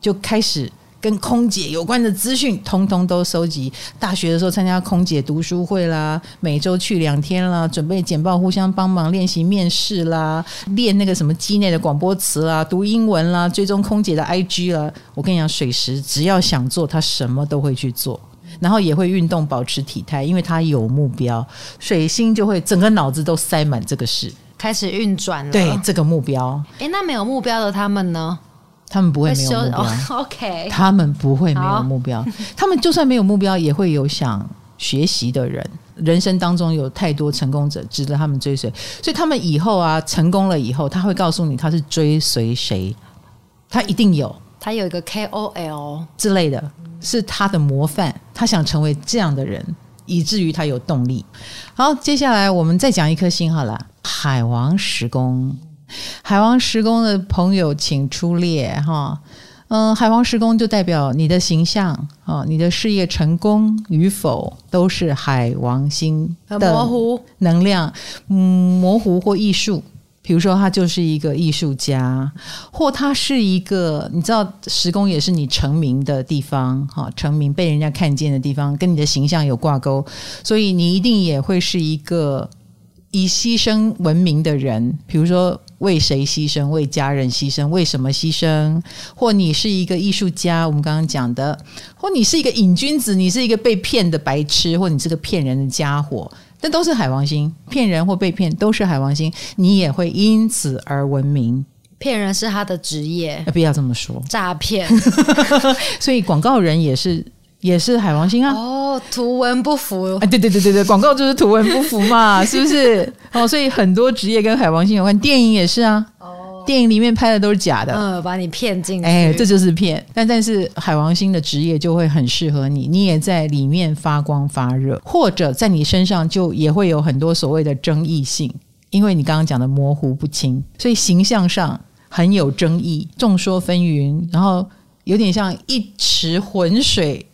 就开始。跟空姐有关的资讯，通通都收集。大学的时候参加空姐读书会啦，每周去两天啦，准备简报，互相帮忙练习面试啦，练那个什么机内的广播词啦，读英文啦，追踪空姐的 IG 啦。我跟你讲，水石只要想做，他什么都会去做，然后也会运动，保持体态，因为他有目标。水星就会整个脑子都塞满这个事，开始运转了。对这个目标，诶，那没有目标的他们呢？他们不会没有目标。哦，OK，他们不会没有目标。他们就算没有目标，也会有想学习的人。人生当中有太多成功者值得他们追随，所以他们以后啊，成功了以后，他会告诉你他是追随谁。他一定有，他有一个 KOL 之类的，是他的模范。他想成为这样的人，以至于他有动力。好，接下来我们再讲一颗星好了，海王十宫。海王十宫的朋友，请出列哈。嗯，海王十宫就代表你的形象啊，你的事业成功与否都是海王星的模糊能量，嗯，模糊或艺术。比如说，他就是一个艺术家，或他是一个，你知道，十宫也是你成名的地方哈，成名被人家看见的地方，跟你的形象有挂钩，所以你一定也会是一个以牺牲闻名的人，比如说。为谁牺牲？为家人牺牲？为什么牺牲？或你是一个艺术家，我们刚刚讲的；或你是一个瘾君子，你是一个被骗的白痴，或你是个骗人的家伙，但都是海王星，骗人或被骗都是海王星，你也会因此而闻名。骗人是他的职业，不要这么说，诈骗。所以广告人也是。也是海王星啊！哦，图文不符。哎，对对对对对，广告就是图文不符嘛，是不是？哦，所以很多职业跟海王星有关，电影也是啊。哦，电影里面拍的都是假的，嗯，把你骗进去。哎，这就是骗。但但是海王星的职业就会很适合你，你也在里面发光发热，或者在你身上就也会有很多所谓的争议性，因为你刚刚讲的模糊不清，所以形象上很有争议，众说纷纭，然后有点像一池浑水。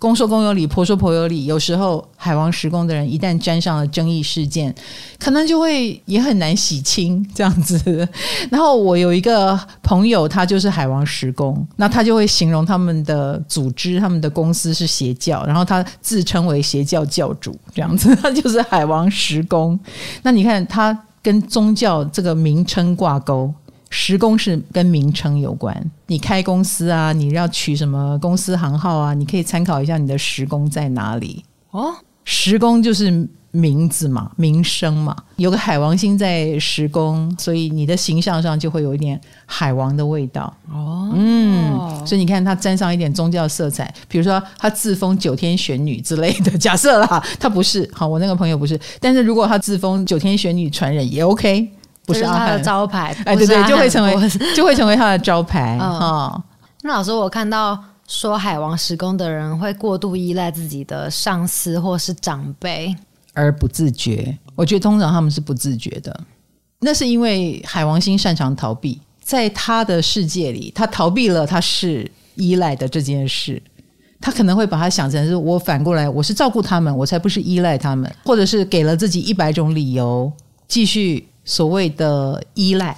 公说公有理，婆说婆有理。有时候海王十宫的人一旦沾上了争议事件，可能就会也很难洗清这样子。然后我有一个朋友，他就是海王十宫，那他就会形容他们的组织、他们的公司是邪教，然后他自称为邪教教主这样子，他就是海王十宫。那你看他跟宗教这个名称挂钩。十宫是跟名称有关，你开公司啊，你要取什么公司行号啊？你可以参考一下你的时宫在哪里哦。时宫就是名字嘛，名声嘛。有个海王星在时宫，所以你的形象上就会有一点海王的味道哦。嗯，所以你看他沾上一点宗教色彩，比如说他自封九天玄女之类的。假设啦，他不是，好，我那个朋友不是，但是如果他自封九天玄女传人也 OK。不是他的招牌，哎，对对，就会成为就会成为他的招牌哦。那老师，我看到说海王时工的人会过度依赖自己的上司或是长辈，而不自觉。我觉得通常他们是不自觉的，那是因为海王星擅长逃避，在他的世界里，他逃避了他是依赖的这件事，他可能会把他想成是我反过来，我是照顾他们，我才不是依赖他们，或者是给了自己一百种理由继续。所谓的依赖，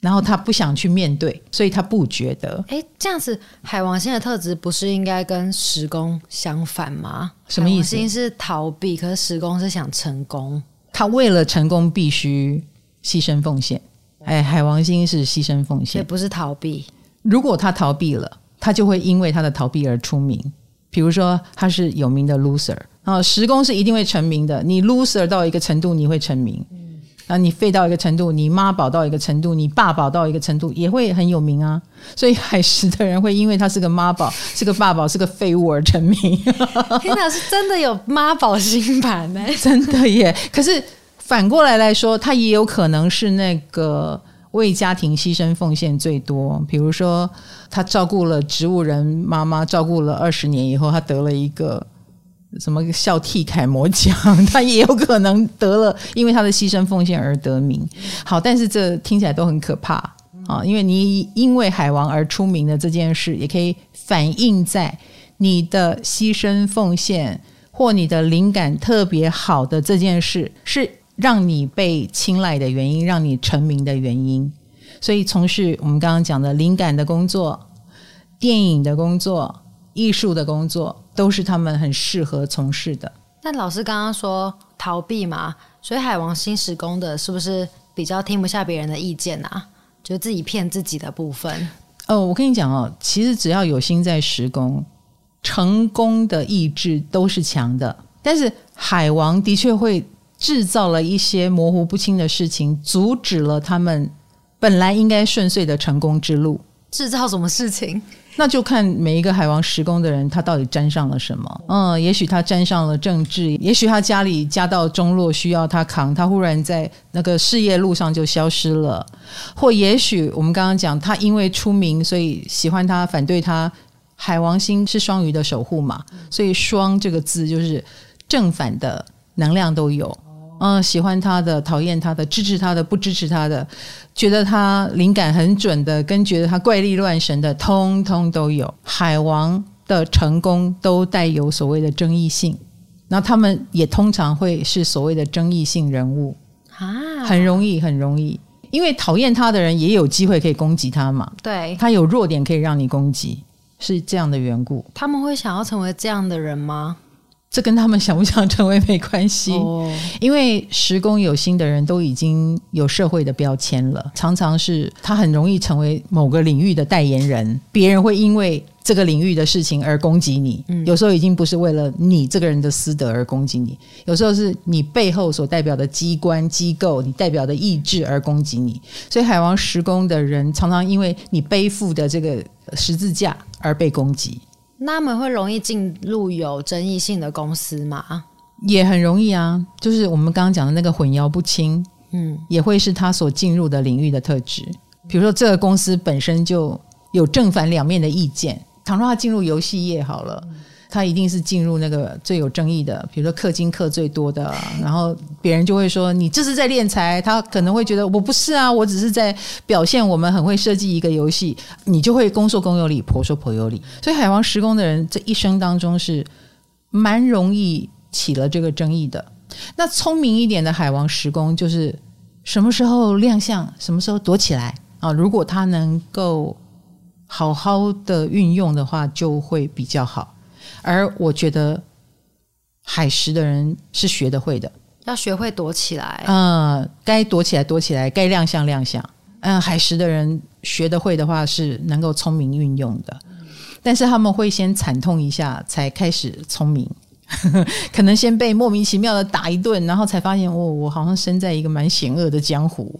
然后他不想去面对，所以他不觉得。哎，这样子，海王星的特质不是应该跟时宫相反吗？什么意思？海王星是逃避，可是时宫是想成功。他为了成功必须牺牲奉献。哎，海王星是牺牲奉献，也不是逃避。如果他逃避了，他就会因为他的逃避而出名。比如说，他是有名的 loser，啊，时宫是一定会成名的。你 loser 到一个程度，你会成名。啊，你废到一个程度，你妈宝到一个程度，你爸宝到一个程度，也会很有名啊。所以海石的人会因为他是个妈宝，是个爸宝，是个废物而成名。天哪，是真的有妈宝星盘呢？真的耶！可是反过来来说，他也有可能是那个为家庭牺牲奉献最多。比如说，他照顾了植物人妈妈，照顾了二十年以后，他得了一个。什么孝悌楷模奖，他也有可能得了，因为他的牺牲奉献而得名。好，但是这听起来都很可怕啊！因为你因为海王而出名的这件事，也可以反映在你的牺牲奉献或你的灵感特别好的这件事，是让你被青睐的原因，让你成名的原因。所以从事我们刚刚讲的灵感的工作、电影的工作、艺术的工作。都是他们很适合从事的。那老师刚刚说逃避嘛，所以海王星时工的是不是比较听不下别人的意见啊？就自己骗自己的部分。哦，我跟你讲哦，其实只要有心在时工，成功的意志都是强的。但是海王的确会制造了一些模糊不清的事情，阻止了他们本来应该顺遂的成功之路。制造什么事情？那就看每一个海王十宫的人，他到底沾上了什么？嗯，也许他沾上了政治，也许他家里家道中落，需要他扛，他忽然在那个事业路上就消失了。或也许我们刚刚讲，他因为出名，所以喜欢他，反对他。海王星是双鱼的守护嘛，所以“双”这个字就是正反的能量都有。嗯，喜欢他的，讨厌他的，支持他的，不支持他的，觉得他灵感很准的，跟觉得他怪力乱神的，通通都有。海王的成功都带有所谓的争议性，那他们也通常会是所谓的争议性人物啊，很容易，很容易，因为讨厌他的人也有机会可以攻击他嘛，对，他有弱点可以让你攻击，是这样的缘故。他们会想要成为这样的人吗？这跟他们想不想成为没关系，哦、因为时工有心的人都已经有社会的标签了，常常是他很容易成为某个领域的代言人，别人会因为这个领域的事情而攻击你。嗯、有时候已经不是为了你这个人的私德而攻击你，有时候是你背后所代表的机关机构，你代表的意志而攻击你。所以海王时工的人常常因为你背负的这个十字架而被攻击。那他们会容易进入有争议性的公司吗？也很容易啊，就是我们刚刚讲的那个混淆不清，嗯，也会是他所进入的领域的特质。比如说，这个公司本身就有正反两面的意见，倘若他进入游戏业好了。他一定是进入那个最有争议的，比如说氪金氪最多的，然后别人就会说你这是在敛财，他可能会觉得我不是啊，我只是在表现我们很会设计一个游戏，你就会公说公有理，婆说婆有理。所以海王十宫的人这一生当中是蛮容易起了这个争议的。那聪明一点的海王十宫就是什么时候亮相，什么时候躲起来啊？如果他能够好好的运用的话，就会比较好。而我觉得海石的人是学得会的，要学会躲起来。嗯，该躲起来躲起来，该亮相亮相。嗯，海石的人学得会的话，是能够聪明运用的。但是他们会先惨痛一下，才开始聪明。可能先被莫名其妙的打一顿，然后才发现，哦，我好像身在一个蛮险恶的江湖。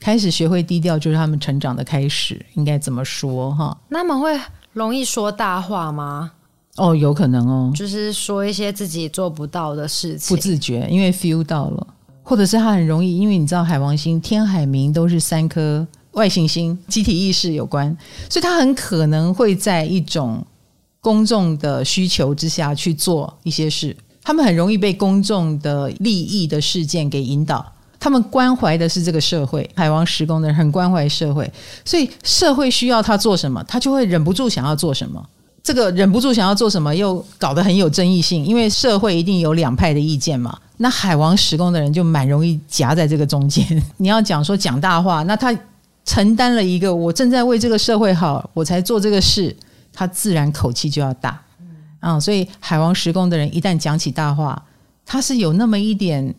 开始学会低调，就是他们成长的开始。应该怎么说？哈，那么会容易说大话吗？哦，有可能哦，就是说一些自己做不到的事情，不自觉，因为 feel 到了，或者是他很容易，因为你知道海王星、天海冥都是三颗外行星，集体意识有关，所以他很可能会在一种公众的需求之下去做一些事，他们很容易被公众的利益的事件给引导，他们关怀的是这个社会，海王十宫的人很关怀社会，所以社会需要他做什么，他就会忍不住想要做什么。这个忍不住想要做什么，又搞得很有争议性，因为社会一定有两派的意见嘛。那海王十宫的人就蛮容易夹在这个中间。你要讲说讲大话，那他承担了一个我正在为这个社会好，我才做这个事，他自然口气就要大。嗯，所以海王十宫的人一旦讲起大话，他是有那么一点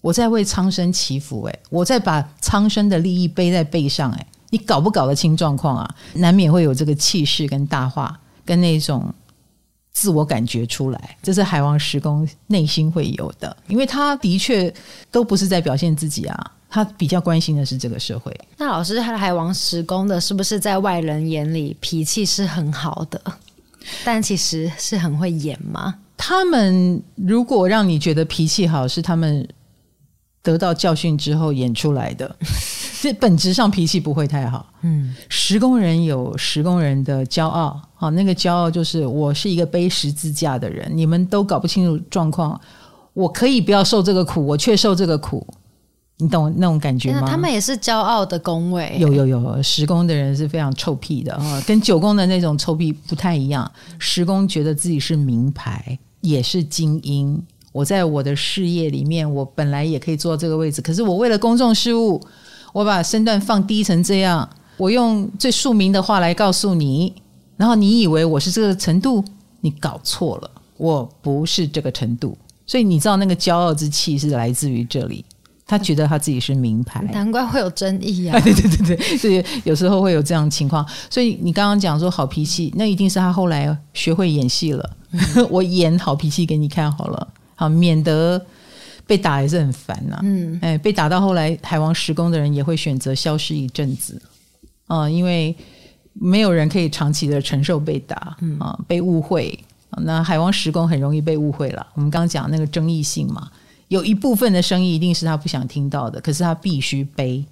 我在为苍生祈福，诶，我在把苍生的利益背在背上，诶，你搞不搞得清状况啊？难免会有这个气势跟大话。跟那种自我感觉出来，这是海王十宫内心会有的，因为他的确都不是在表现自己啊，他比较关心的是这个社会。那老师，他海王时宫的是不是在外人眼里脾气是很好的，但其实是很会演吗？他们如果让你觉得脾气好，是他们得到教训之后演出来的。这本质上脾气不会太好。嗯，时工人有时工人的骄傲，好，那个骄傲就是我是一个背十字架的人，你们都搞不清楚状况，我可以不要受这个苦，我却受这个苦，你懂那种感觉吗？他们也是骄傲的工位，有有有，时工的人是非常臭屁的啊，跟九宫的那种臭屁不太一样。时工觉得自己是名牌，也是精英，我在我的事业里面，我本来也可以坐这个位置，可是我为了公众事务。我把身段放低成这样，我用最庶民的话来告诉你，然后你以为我是这个程度，你搞错了，我不是这个程度。所以你知道那个骄傲之气是来自于这里，他觉得他自己是名牌，难怪会有争议啊！对对对对，所以有时候会有这样的情况。所以你刚刚讲说好脾气，那一定是他后来学会演戏了。我演好脾气给你看好了，好免得。被打也是很烦呐、啊，嗯，哎，被打到后来，海王时宫的人也会选择消失一阵子，啊、呃，因为没有人可以长期的承受被打，啊、被误会，那海王时宫很容易被误会了。我们刚刚讲那个争议性嘛，有一部分的声音一定是他不想听到的，可是他必须背。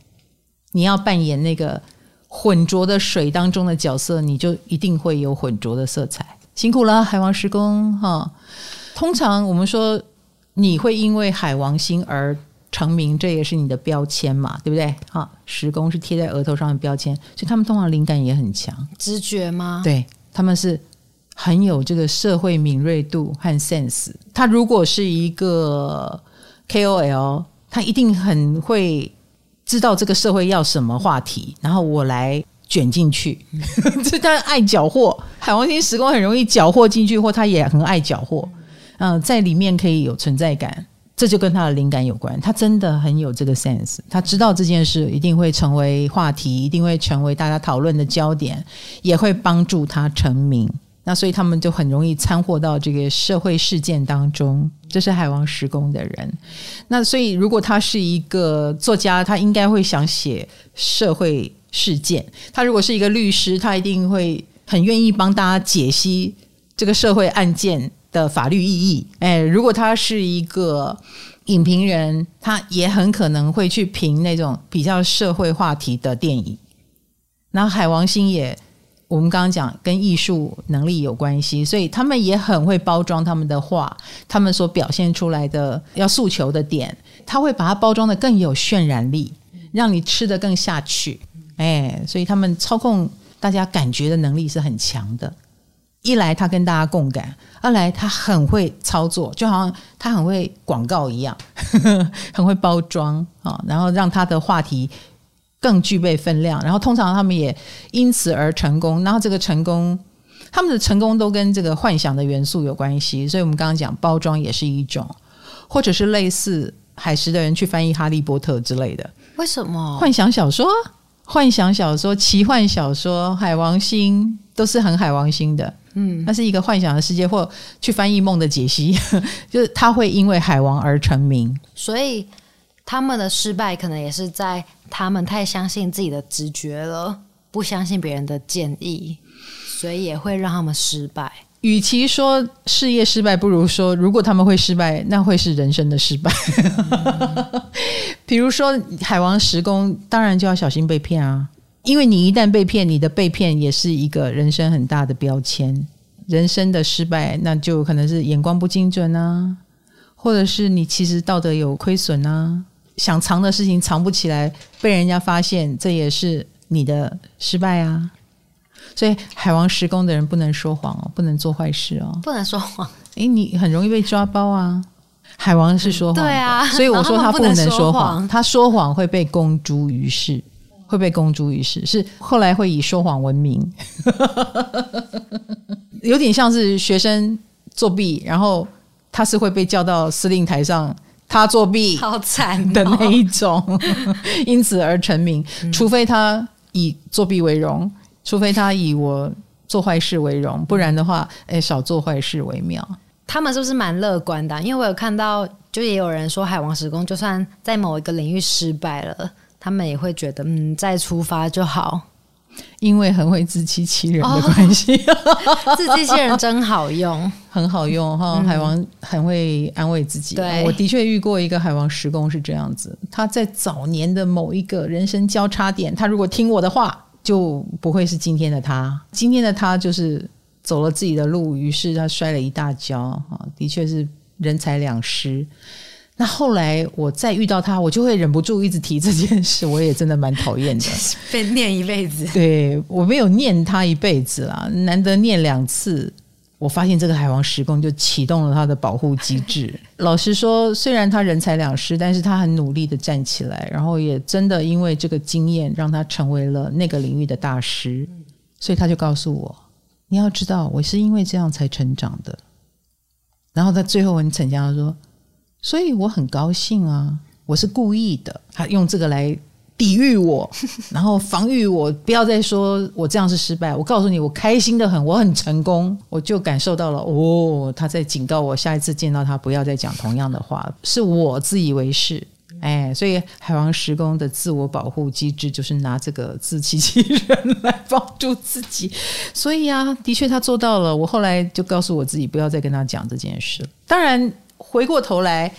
你要扮演那个浑浊的水当中的角色，你就一定会有浑浊的色彩。辛苦了，海王时宫哈。通常我们说。你会因为海王星而成名，这也是你的标签嘛，对不对？哈，时工是贴在额头上的标签，所以他们通常灵感也很强，直觉吗？对，他们是很有这个社会敏锐度和 sense。他如果是一个 KOL，他一定很会知道这个社会要什么话题，然后我来卷进去。这他爱搅和，海王星时宫很容易搅和进去，或他也很爱搅和。嗯、在里面可以有存在感，这就跟他的灵感有关。他真的很有这个 sense，他知道这件事一定会成为话题，一定会成为大家讨论的焦点，也会帮助他成名。那所以他们就很容易掺和到这个社会事件当中。这是海王时宫的人。那所以如果他是一个作家，他应该会想写社会事件。他如果是一个律师，他一定会很愿意帮大家解析这个社会案件的法律意义，哎，如果他是一个影评人，他也很可能会去评那种比较社会话题的电影。然后海王星也，我们刚刚讲跟艺术能力有关系，所以他们也很会包装他们的画，他们所表现出来的要诉求的点，他会把它包装得更有渲染力，让你吃得更下去。哎，所以他们操控大家感觉的能力是很强的。一来他跟大家共感，二来他很会操作，就好像他很会广告一样，呵 呵很会包装啊，然后让他的话题更具备分量。然后通常他们也因此而成功。然后这个成功，他们的成功都跟这个幻想的元素有关系。所以我们刚刚讲包装也是一种，或者是类似海石的人去翻译《哈利波特》之类的。为什么？幻想小说、幻想小说、奇幻小说、海王星都是很海王星的。嗯，那是一个幻想的世界，或去翻译梦的解析，就是他会因为海王而成名，所以他们的失败可能也是在他们太相信自己的直觉了，不相信别人的建议，所以也会让他们失败。与其说事业失败，不如说如果他们会失败，那会是人生的失败。嗯、比如说海王时宫，当然就要小心被骗啊。因为你一旦被骗，你的被骗也是一个人生很大的标签。人生的失败，那就可能是眼光不精准啊，或者是你其实道德有亏损啊，想藏的事情藏不起来，被人家发现，这也是你的失败啊。所以海王时工的人不能说谎哦，不能做坏事哦，不能说谎。诶，你很容易被抓包啊。海王是说谎的，对啊，所以我说他不能说谎，他说谎会被公诸于世。会被公诸于世，是后来会以说谎闻名，有点像是学生作弊，然后他是会被叫到司令台上，他作弊，好惨的那一种，因此而成名。除非他以作弊为荣，除非他以我做坏事为荣，不然的话，哎，少做坏事为妙。他们是不是蛮乐观的？因为我有看到就也有人说，海王时宫就算在某一个领域失败了，他们也会觉得，嗯，再出发就好，因为很会自欺欺人的关系。哦、自欺欺人真好用，很好用哈。嗯、海王很会安慰自己。对，我的确遇过一个海王时宫是这样子，他在早年的某一个人生交叉点，他如果听我的话，就不会是今天的他。今天的他就是走了自己的路，于是他摔了一大跤啊，的确是。人财两失，那后来我再遇到他，我就会忍不住一直提这件事。我也真的蛮讨厌的，被念一辈子。对，我没有念他一辈子啦，难得念两次，我发现这个海王石宫就启动了他的保护机制。老实说，虽然他人财两失，但是他很努力的站起来，然后也真的因为这个经验，让他成为了那个领域的大师。所以他就告诉我：“你要知道，我是因为这样才成长的。”然后他最后很逞强的说：“所以我很高兴啊，我是故意的。他用这个来抵御我，然后防御我，不要再说我这样是失败。我告诉你，我开心得很，我很成功。我就感受到了，哦，他在警告我，下一次见到他不要再讲同样的话，是我自以为是。”哎，所以海王时宫的自我保护机制就是拿这个自欺欺人来帮助自己。所以啊，的确他做到了。我后来就告诉我自己，不要再跟他讲这件事。当然，回过头来，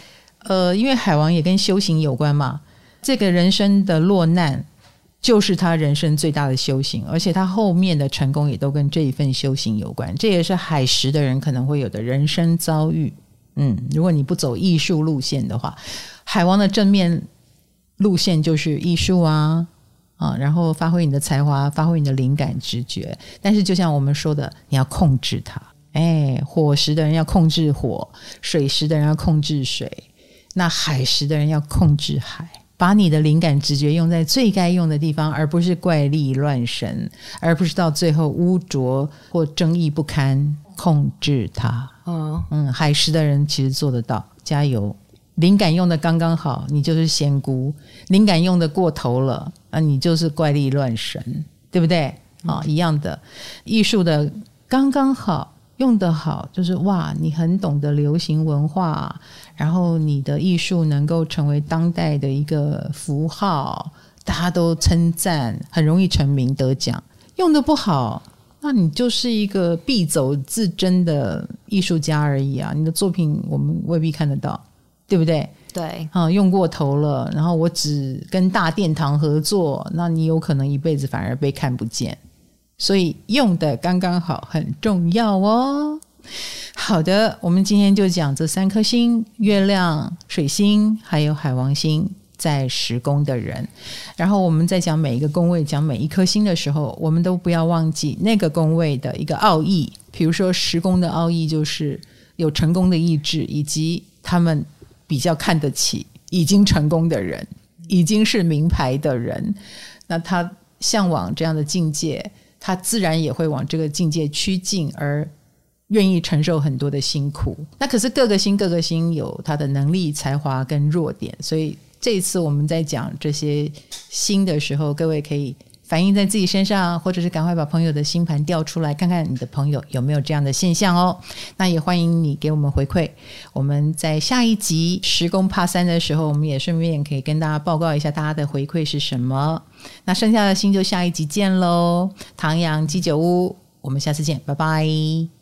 呃，因为海王也跟修行有关嘛。这个人生的落难，就是他人生最大的修行，而且他后面的成功也都跟这一份修行有关。这也是海时的人可能会有的人生遭遇。嗯，如果你不走艺术路线的话。海王的正面路线就是艺术啊啊，然后发挥你的才华，发挥你的灵感直觉。但是就像我们说的，你要控制它。哎，火时的人要控制火，水时的人要控制水，那海时的人要控制海，把你的灵感直觉用在最该用的地方，而不是怪力乱神，而不是到最后污浊或争议不堪。控制它。嗯嗯，海狮的人其实做得到，加油。灵感用的刚刚好，你就是仙姑；灵感用的过头了，啊，你就是怪力乱神，对不对？啊、哦，一样的。艺术的刚刚好，用得好，就是哇，你很懂得流行文化，然后你的艺术能够成为当代的一个符号，大家都称赞，很容易成名得奖。用得不好，那你就是一个必走自珍的艺术家而已啊！你的作品我们未必看得到。对不对？对，啊，用过头了，然后我只跟大殿堂合作，那你有可能一辈子反而被看不见。所以用的刚刚好很重要哦。好的，我们今天就讲这三颗星：月亮、水星，还有海王星在十宫的人。然后我们在讲每一个宫位、讲每一颗星的时候，我们都不要忘记那个宫位的一个奥义。比如说十宫的奥义就是有成功的意志，以及他们。比较看得起已经成功的人，已经是名牌的人，那他向往这样的境界，他自然也会往这个境界趋近，而愿意承受很多的辛苦。那可是各个星各个星有他的能力、才华跟弱点，所以这一次我们在讲这些星的时候，各位可以。反映在自己身上，或者是赶快把朋友的星盘调出来，看看你的朋友有没有这样的现象哦。那也欢迎你给我们回馈。我们在下一集十宫怕三的时候，我们也顺便可以跟大家报告一下大家的回馈是什么。那剩下的星就下一集见喽。唐阳鸡酒屋，我们下次见，拜拜。